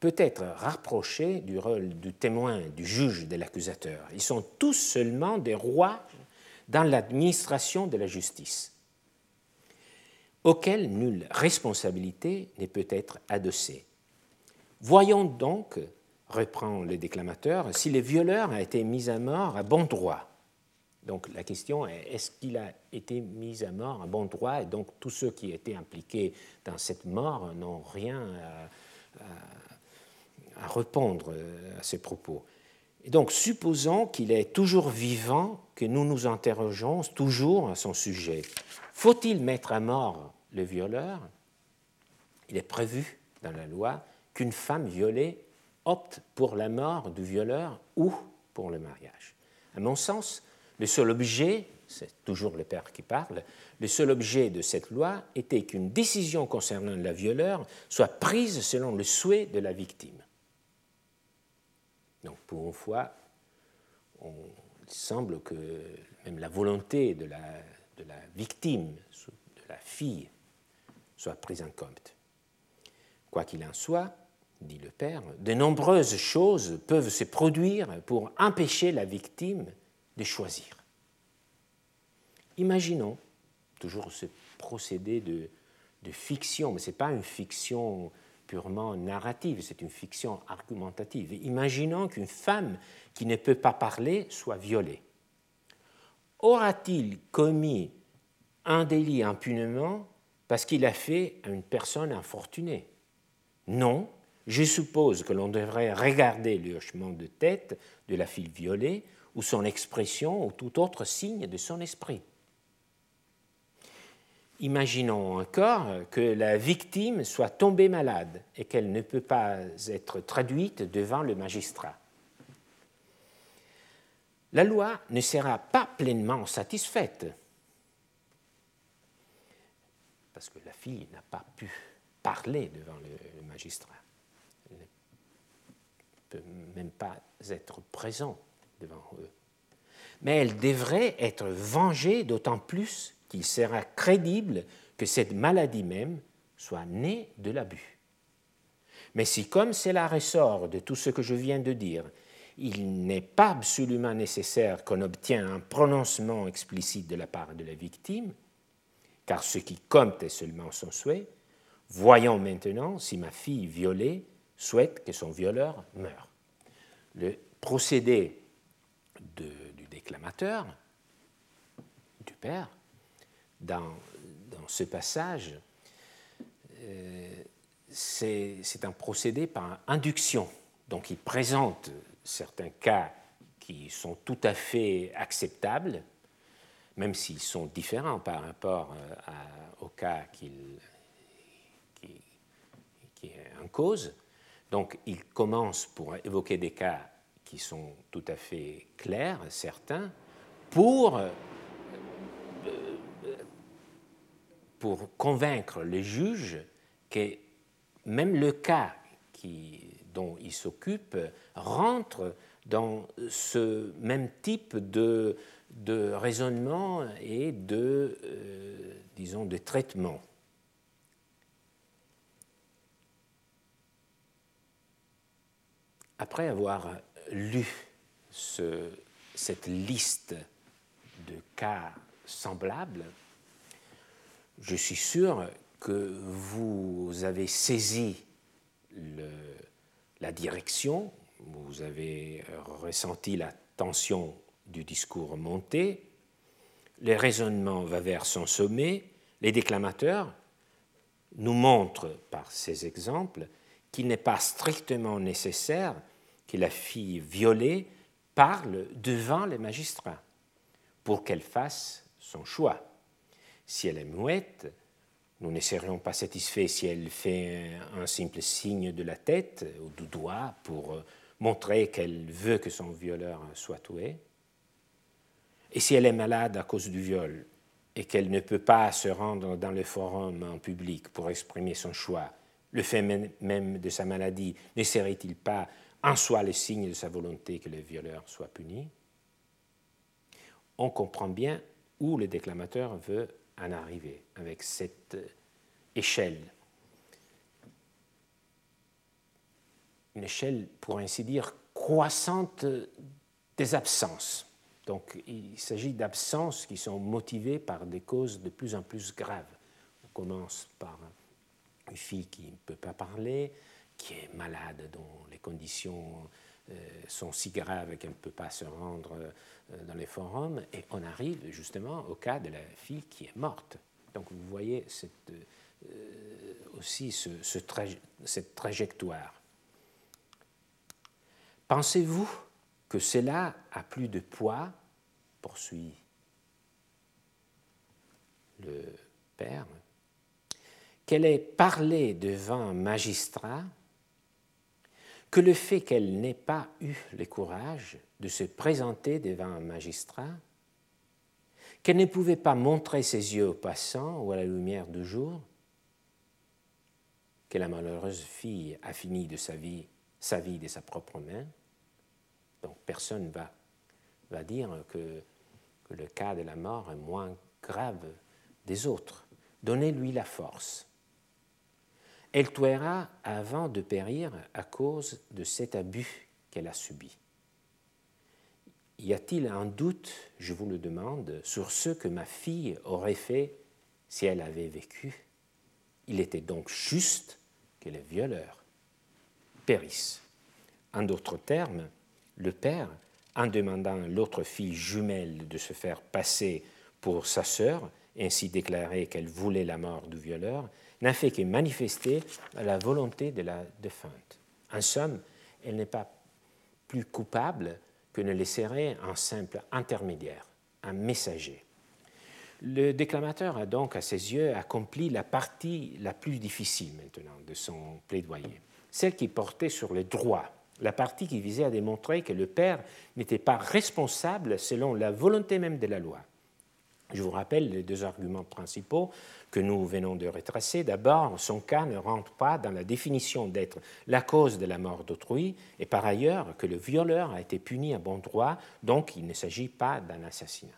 peut être rapproché du rôle du témoin, du juge, de l'accusateur. Ils sont tous seulement des rois dans l'administration de la justice, auquel nulle responsabilité ne peut être adossée. Voyons donc, reprend le déclamateur, si le violeur a été mis à mort à bon droit donc la question est est-ce qu'il a été mis à mort à bon droit? Et donc tous ceux qui étaient impliqués dans cette mort n'ont rien à, répondre à ces propos. Et donc supposons qu'il est toujours vivant, que nous nous interrogeons toujours à son sujet. Faut-il mettre à mort le violeur? Il est prévu dans la loi qu'une femme violée opte pour la mort du violeur ou pour le mariage. À mon sens, le seul objet, c'est toujours le père qui parle, le seul objet de cette loi était qu'une décision concernant la violeur soit prise selon le souhait de la victime. Donc pour une fois, il semble que même la volonté de la, de la victime, de la fille, soit prise en compte. Quoi qu'il en soit, dit le père, de nombreuses choses peuvent se produire pour empêcher la victime de choisir. Imaginons, toujours ce procédé de, fiction, mais ce n'est pas une fiction purement narrative, c'est une fiction argumentative. Imaginons qu'une femme qui ne peut pas parler soit violée. Aura-t-il commis un délit impunément parce qu'il a fait à une personne infortunée? Non, je suppose que l'on devrait regarder le hochement de tête de la fille violée ou son expression ou tout autre signe de son esprit. Imaginons encore que la victime soit tombée malade et qu'elle ne peut pas être traduite devant le magistrat. La loi ne sera pas pleinement satisfaite parce que la fille n'a pas pu parler devant le magistrat. Elle ne peut même pas être présente devant eux. Mais elle devrait être vengée d'autant plus qu'il sera crédible que cette maladie même soit née de l'abus. Mais si, comme cela ressort de tout ce que je viens de dire, il n'est pas absolument nécessaire qu'on obtienne un prononcement explicite de la part de la victime, car ce qui compte est seulement son souhait, voyons maintenant si ma fille violée souhaite que son violeur meure. Le procédé du déclamateur du père dans, ce passage, euh, c'est un procédé par induction. Donc il présente certains cas qui sont tout à fait acceptables, même s'ils sont différents par rapport euh, au cas qui, qui est en cause. Donc il commence pour évoquer des cas qui sont tout à fait clairs, certains, pour, euh, pour convaincre les juges que même le cas qui, dont il s'occupe rentre dans ce même type de, de raisonnement et de, euh, disons, de traitement. Après avoir lu cette liste de cas semblables, je suis sûr que vous avez saisi la direction, vous avez ressenti la tension du discours monté, les raisonnements va vers son sommet, les déclamateurs nous montrent par ces exemples qu'il n'est pas strictement nécessaire que la fille violée parle devant les magistrats pour qu'elle fasse son choix. Si elle est muette, nous ne serions pas satisfaits si elle fait un simple signe de la tête ou du doigt pour euh, montrer qu'elle veut que son violeur soit tué. Et si elle est malade à cause du viol et qu'elle ne peut pas se rendre dans le forum en public pour exprimer son choix, le fait même de sa maladie ne serait-il pas en soi le signe de sa volonté que le violeur soit puni On comprend bien où le déclamateur veut en arriver avec cette échelle. Une échelle, pour ainsi dire, croissante des absences. Donc il s'agit d'absences qui sont motivées par des causes de plus en plus graves. On commence par une fille qui ne peut pas parler, qui est malade, dont les conditions euh, sont si graves qu'elle ne peut pas se rendre euh, dans les forums, et on arrive justement au cas de la fille qui est morte. Donc vous voyez euh, aussi ce, cette trajectoire. Pensez-vous que cela a plus de poids poursuit le Père qu'elle ait parlé devant un magistrat que le fait qu'elle n'ait pas eu le courage de se présenter devant un magistrat, qu'elle ne pouvait pas montrer ses yeux aux passants ou à la lumière du jour, que la malheureuse fille a fini sa vie, sa de sa propre main. Donc personne ne va, va dire que le cas de la mort est moins grave des autres. Donnez-lui la force. Elle tuera avant de périr à cause de cet abus qu'elle a subi. Y a-t-il un doute, je vous le demande, sur ce que ma fille aurait fait si elle avait vécu? Il était donc juste que les violeurs périssent. En d'autres termes, le père, en demandant à l'autre fille jumelle de se faire passer pour sa sœur, ainsi déclarer qu'elle voulait la mort du violeur, n'a fait que manifester la volonté de la défunte. En somme, elle n'est pas plus coupable que ne le serait un simple intermédiaire, un messager. Le déclamateur a donc, à ses yeux, accompli la partie la plus difficile maintenant de son plaidoyer, celle qui portait sur le droit, la partie qui visait à démontrer que le père n'était pas responsable selon la volonté même de la loi. Je vous rappelle les deux arguments principaux que nous venons de retracer. D'abord, son cas ne rentre pas dans la définition d'être la cause de la mort d'autrui, et par ailleurs que le violeur a été puni à bon droit, donc il ne s'agit pas d'un assassinat.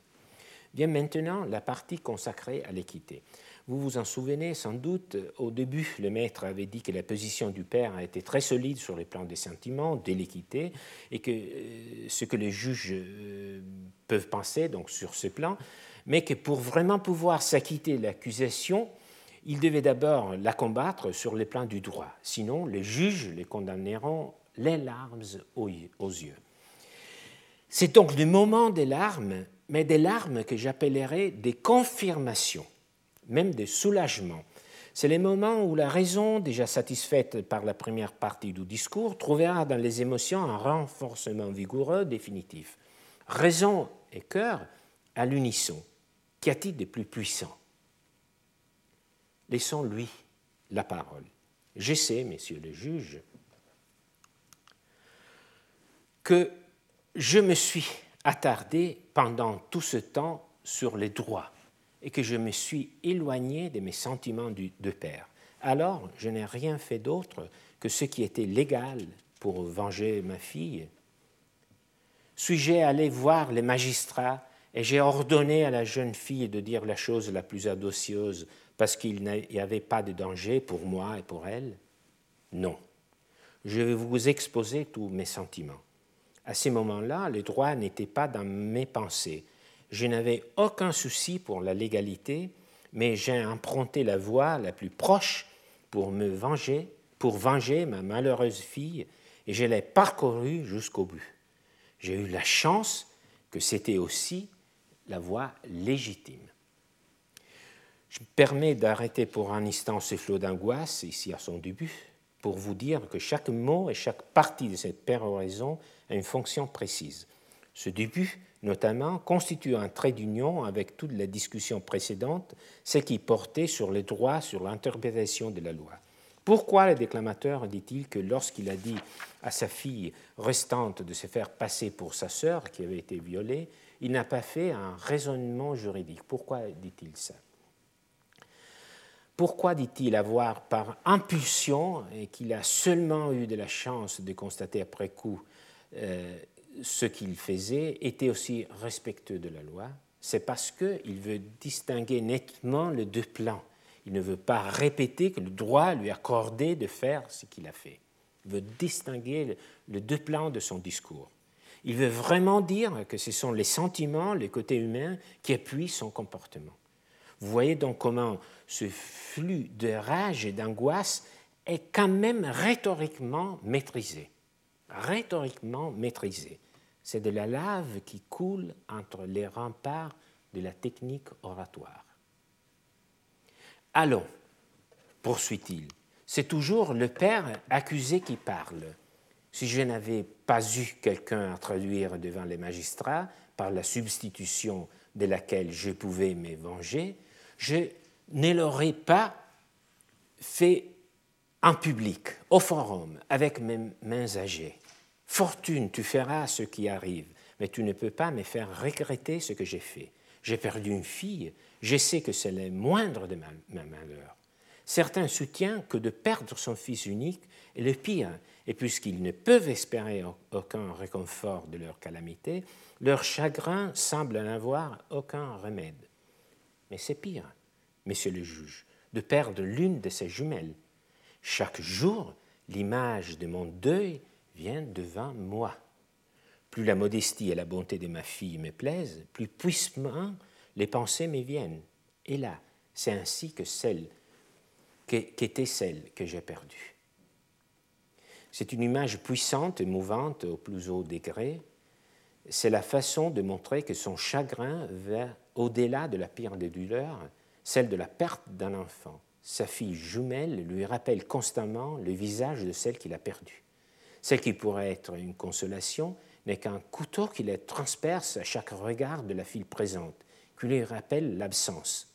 Vient maintenant la partie consacrée à l'équité. Vous vous en souvenez sans doute, au début, le maître avait dit que la position du père a été très solide sur les plans des sentiments, de l'équité, et que euh, ce que les juges euh, peuvent penser donc sur ce plan, mais que pour vraiment pouvoir s'acquitter de l'accusation, il devait d'abord la combattre sur les plans du droit. Sinon, les juges les condamneront les larmes aux yeux. C'est donc le moment des larmes mais des larmes que j'appellerais des confirmations, même des soulagements. C'est les moments où la raison, déjà satisfaite par la première partie du discours, trouvera dans les émotions un renforcement vigoureux définitif. Raison et cœur à l'unisson. Qu'y a-t-il de plus puissant? Laissons-lui la parole. J'essaie, messieurs les juges, que je me suis attardé pendant tout ce temps sur les droits et que je me suis éloigné de mes sentiments de père. Alors, je n'ai rien fait d'autre que ce qui était légal pour venger ma fille. Suis-je allé voir les magistrats et j'ai ordonné à la jeune fille de dire la chose la plus audacieuse parce qu'il n'y avait pas de danger pour moi et pour elle Non. Je vais vous exposer tous mes sentiments. À ces moments-là, le droit n'était pas dans mes pensées. Je n'avais aucun souci pour la légalité, mais j'ai emprunté la voie la plus proche pour me venger, pour venger ma malheureuse fille, et je l'ai parcourue jusqu'au but. J'ai eu la chance que c'était aussi la voie légitime. Je me permets d'arrêter pour un instant ce flot d'angoisse, ici à son début, pour vous dire que chaque mot et chaque partie de cette péroraison a une fonction précise. Ce début, notamment, constitue un trait d'union avec toute la discussion précédente, celle qui portait sur les droits, sur l'interprétation de la loi. Pourquoi le déclamateur dit-il que lorsqu'il a dit à sa fille restante de se faire passer pour sa sœur qui avait été violée, il n'a pas fait un raisonnement juridique Pourquoi dit-il ça? Pourquoi dit-il avoir par impulsion, et qu'il a seulement eu de la chance de constater après coup euh, ce qu'il faisait, était aussi respectueux de la loi? C'est parce qu'il veut distinguer nettement les deux plans. Il ne veut pas répéter que le droit lui accordait de faire ce qu'il a fait. Il veut distinguer les deux plans de son discours. Il veut vraiment dire que ce sont les sentiments, les côtés humains qui appuient son comportement. Vous voyez donc comment ce flux de rage et d'angoisse est quand même rhétoriquement maîtrisé. Rhétoriquement maîtrisé. C'est de la lave qui coule entre les remparts de la technique oratoire. Allons, poursuit-il, c'est toujours le père accusé qui parle. Si je n'avais pas eu quelqu'un à traduire devant les magistrats par la substitution de laquelle je pouvais me venger, je ne l'aurais pas fait en public, au forum, avec mes mains âgées. Fortune, tu feras ce qui arrive, mais tu ne peux pas me faire regretter ce que j'ai fait. J'ai perdu une fille, je sais que c'est le moindre de ma, malheur. Certains soutiennent que de perdre son fils unique est le pire, et puisqu'ils ne peuvent espérer aucun réconfort de leur calamité, leur chagrin semble n'avoir aucun remède. Mais c'est pire, messieurs les juges, de perdre l'une de ses jumelles. Chaque jour, l'image de mon deuil vient devant moi. Plus la modestie et la bonté de ma fille me plaisent, plus puissamment les pensées me viennent. Et là, c'est ainsi que celle qu'était celle que j'ai perdue. C'est une image puissante et mouvante au plus haut degré. C'est la façon de montrer que son chagrin va au-delà de la pire des douleurs, celle de la perte d'un enfant. Sa fille jumelle lui rappelle constamment le visage de celle qu'il a perdue. Celle qui pourrait être une consolation n'est qu'un couteau qui la transperce à chaque regard de la fille présente, qui lui rappelle l'absence.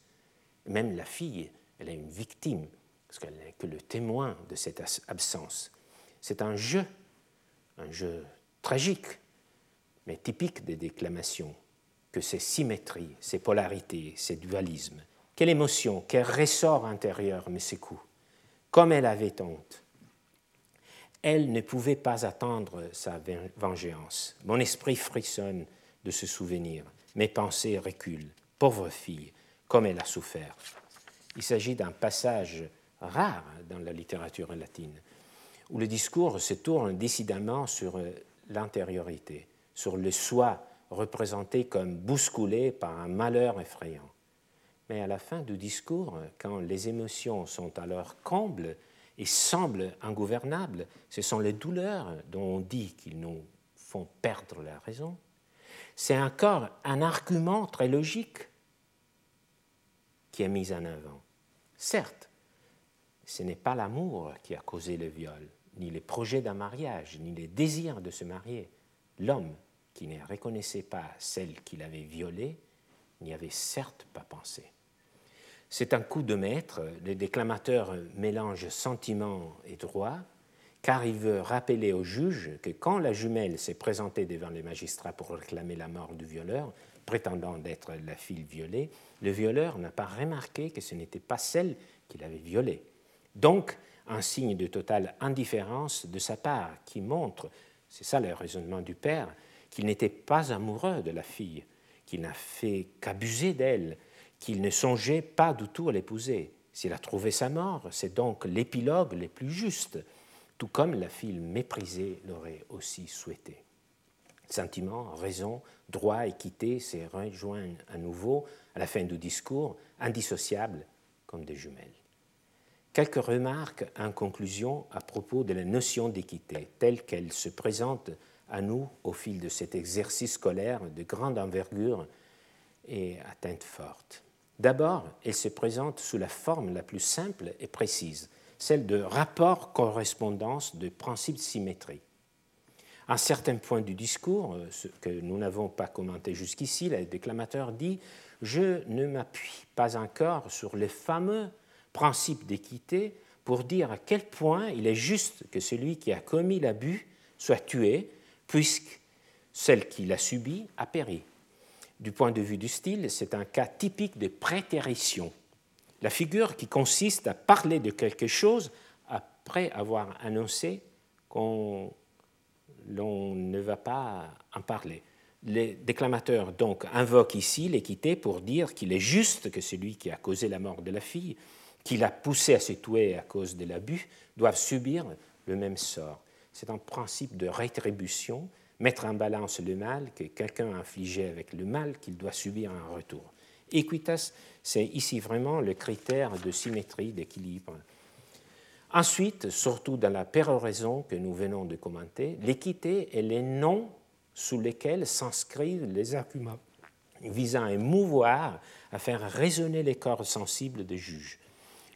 Même la fille, elle est une victime, que le témoin de cette absence. C'est un jeu, un jeu tragique, mais typique des déclamations, que ces symétries, ces polarités, ces dualismes. Quelle émotion, quel ressort intérieur me secoue. Comme elle avait honte. Elle ne pouvait pas attendre sa vengeance. Mon esprit frissonne de ce souvenir. Mes pensées reculent. Pauvre fille, comme elle a souffert. Il s'agit d'un passage rare dans la littérature latine, où le discours se tourne décidément sur l'intériorité, sur le soi représenté comme bousculé par un malheur effrayant. Mais à la fin du discours, quand les émotions sont à leur comble et semblent ingouvernables, ce sont les douleurs dont on dit qu'ils nous font perdre la raison. C'est encore un argument très logique qui est mis en avant. Certes, ce n'est pas l'amour qui a causé le viol, ni les projets d'un mariage, ni les désirs de se marier. L'homme qui ne reconnaissait pas celle qu'il avait violée n'y avait certes pas pensé. C'est un coup de maître, le déclamateur mélange sentiment et droit, car il veut rappeler au juge que quand la jumelle s'est présentée devant les magistrats pour réclamer la mort du violeur, prétendant d'être la fille violée, le violeur n'a pas remarqué que ce n'était pas celle qu'il avait violée. Donc, un signe de totale indifférence de sa part qui montre, c'est ça le raisonnement du père, qu'il n'était pas amoureux de la fille, qu'il n'a fait qu'abuser d'elle, qu'il ne songeait pas du tout à l'épouser. S'il a trouvé sa mort, c'est donc l'épilogue le plus juste, tout comme la fille méprisée l'aurait aussi souhaité. Sentiment, raison, droit, équité se rejoignent à nouveau à la fin du discours, indissociables comme des jumelles. Quelques remarques en conclusion à propos de la notion d'équité telle qu'elle se présente à nous au fil de cet exercice scolaire de grande envergure et à teinte forte. D'abord, elle se présente sous la forme la plus simple et précise, celle de rapport-correspondance de principes de symétrie. À un certain point du discours, ce que nous n'avons pas commenté jusqu'ici, le déclamateur dit Je ne m'appuie pas encore sur les fameux principe d'équité pour dire à quel point il est juste que celui qui a commis l'abus soit tué, puisque celle qui l'a subi a péri. Du point de vue du style, c'est un cas typique de prétérition, la figure qui consiste à parler de quelque chose après avoir annoncé qu'on ne va pas en parler. Les déclamateurs donc invoquent ici l'équité pour dire qu'il est juste que celui qui a causé la mort de la fille qui l'a poussé à se tuer à cause de l'abus doivent subir le même sort. C'est un principe de rétribution, mettre en balance le mal que quelqu'un a infligé avec le mal qu'il doit subir en retour. Equitas, c'est ici vraiment le critère de symétrie, d'équilibre. Ensuite, surtout dans la péroraison que nous venons de commenter, l'équité est les noms sous lesquels s'inscrivent les arguments visant à émouvoir, à faire résonner les corps sensibles des juges.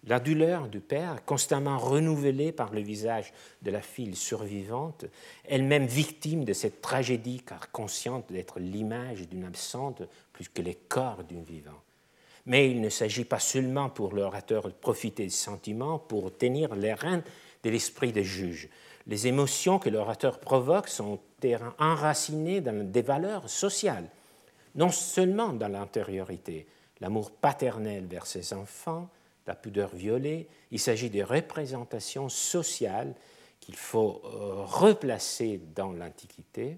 La douleur du père, constamment renouvelée par le visage de la fille survivante, elle-même victime de cette tragédie car consciente d'être l'image d'une absente plus que les corps d'une vivante. Mais il ne s'agit pas seulement pour l'orateur de profiter des sentiments pour tenir les rênes de l'esprit des juges. Les émotions que l'orateur provoque sont enracinées dans des valeurs sociales, non seulement dans l'intériorité, l'amour paternel vers ses enfants, la pudeur violée, il s'agit de représentations sociales qu'il faut euh, replacer dans l'Antiquité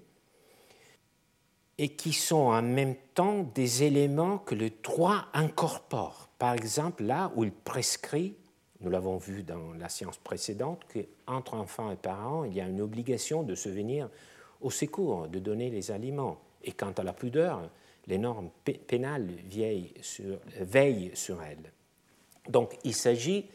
et qui sont en même temps des éléments que le droit incorpore. Par exemple, là où il prescrit, nous l'avons vu dans la science précédente, qu'entre enfants et parents, il y a une obligation de se venir au secours, de donner les aliments. Et quant à la pudeur, les normes pénales veillent sur elle. Donc il s'agit,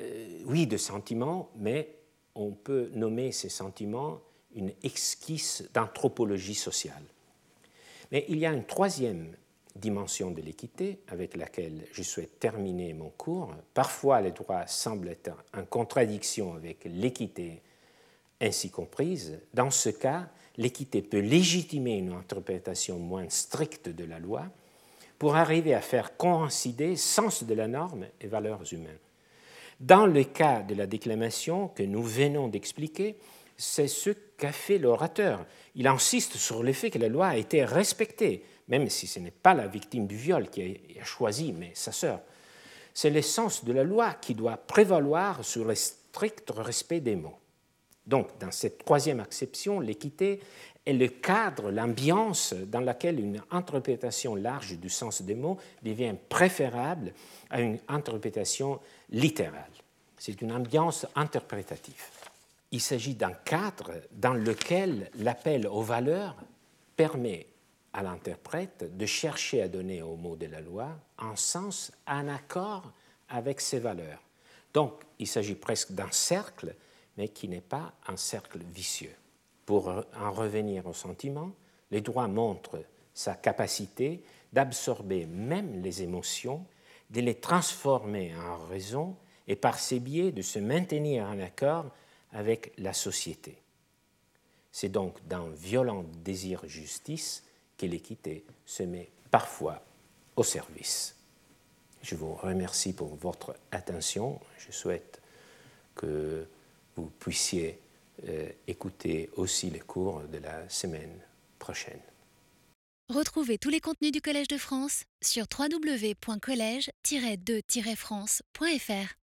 euh, oui, de sentiments, mais on peut nommer ces sentiments une esquisse d'anthropologie sociale. Mais il y a une troisième dimension de l'équité avec laquelle je souhaite terminer mon cours. Parfois, les droits semblent être en contradiction avec l'équité ainsi comprise. Dans ce cas, l'équité peut légitimer une interprétation moins stricte de la loi, pour arriver à faire coïncider sens de la norme et valeurs humaines. Dans le cas de la déclamation que nous venons d'expliquer, c'est ce qu'a fait l'orateur. Il insiste sur le fait que la loi a été respectée, même si ce n'est pas la victime du viol qui a choisi, mais sa sœur. C'est l'essence de la loi qui doit prévaloir sur le strict respect des mots. Donc, dans cette troisième acception, l'équité est le cadre, l'ambiance dans laquelle une interprétation large du sens des mots devient préférable à une interprétation littérale. C'est une ambiance interprétative. Il s'agit d'un cadre dans lequel l'appel aux valeurs permet à l'interprète de chercher à donner aux mots de la loi un sens en accord avec ses valeurs. Donc, il s'agit presque d'un cercle, mais qui n'est pas un cercle vicieux. Pour en revenir au sentiment, les droits montrent sa capacité d'absorber même les émotions, de les transformer en raison et par ces biais de se maintenir en accord avec la société. C'est donc d'un violent désir justice que l'équité se met parfois au service. Je vous remercie pour votre attention. Je souhaite que vous puissiez euh, écouter aussi les cours de la semaine prochaine. Retrouvez tous les contenus du Collège de France sur www.colège-2-france.fr.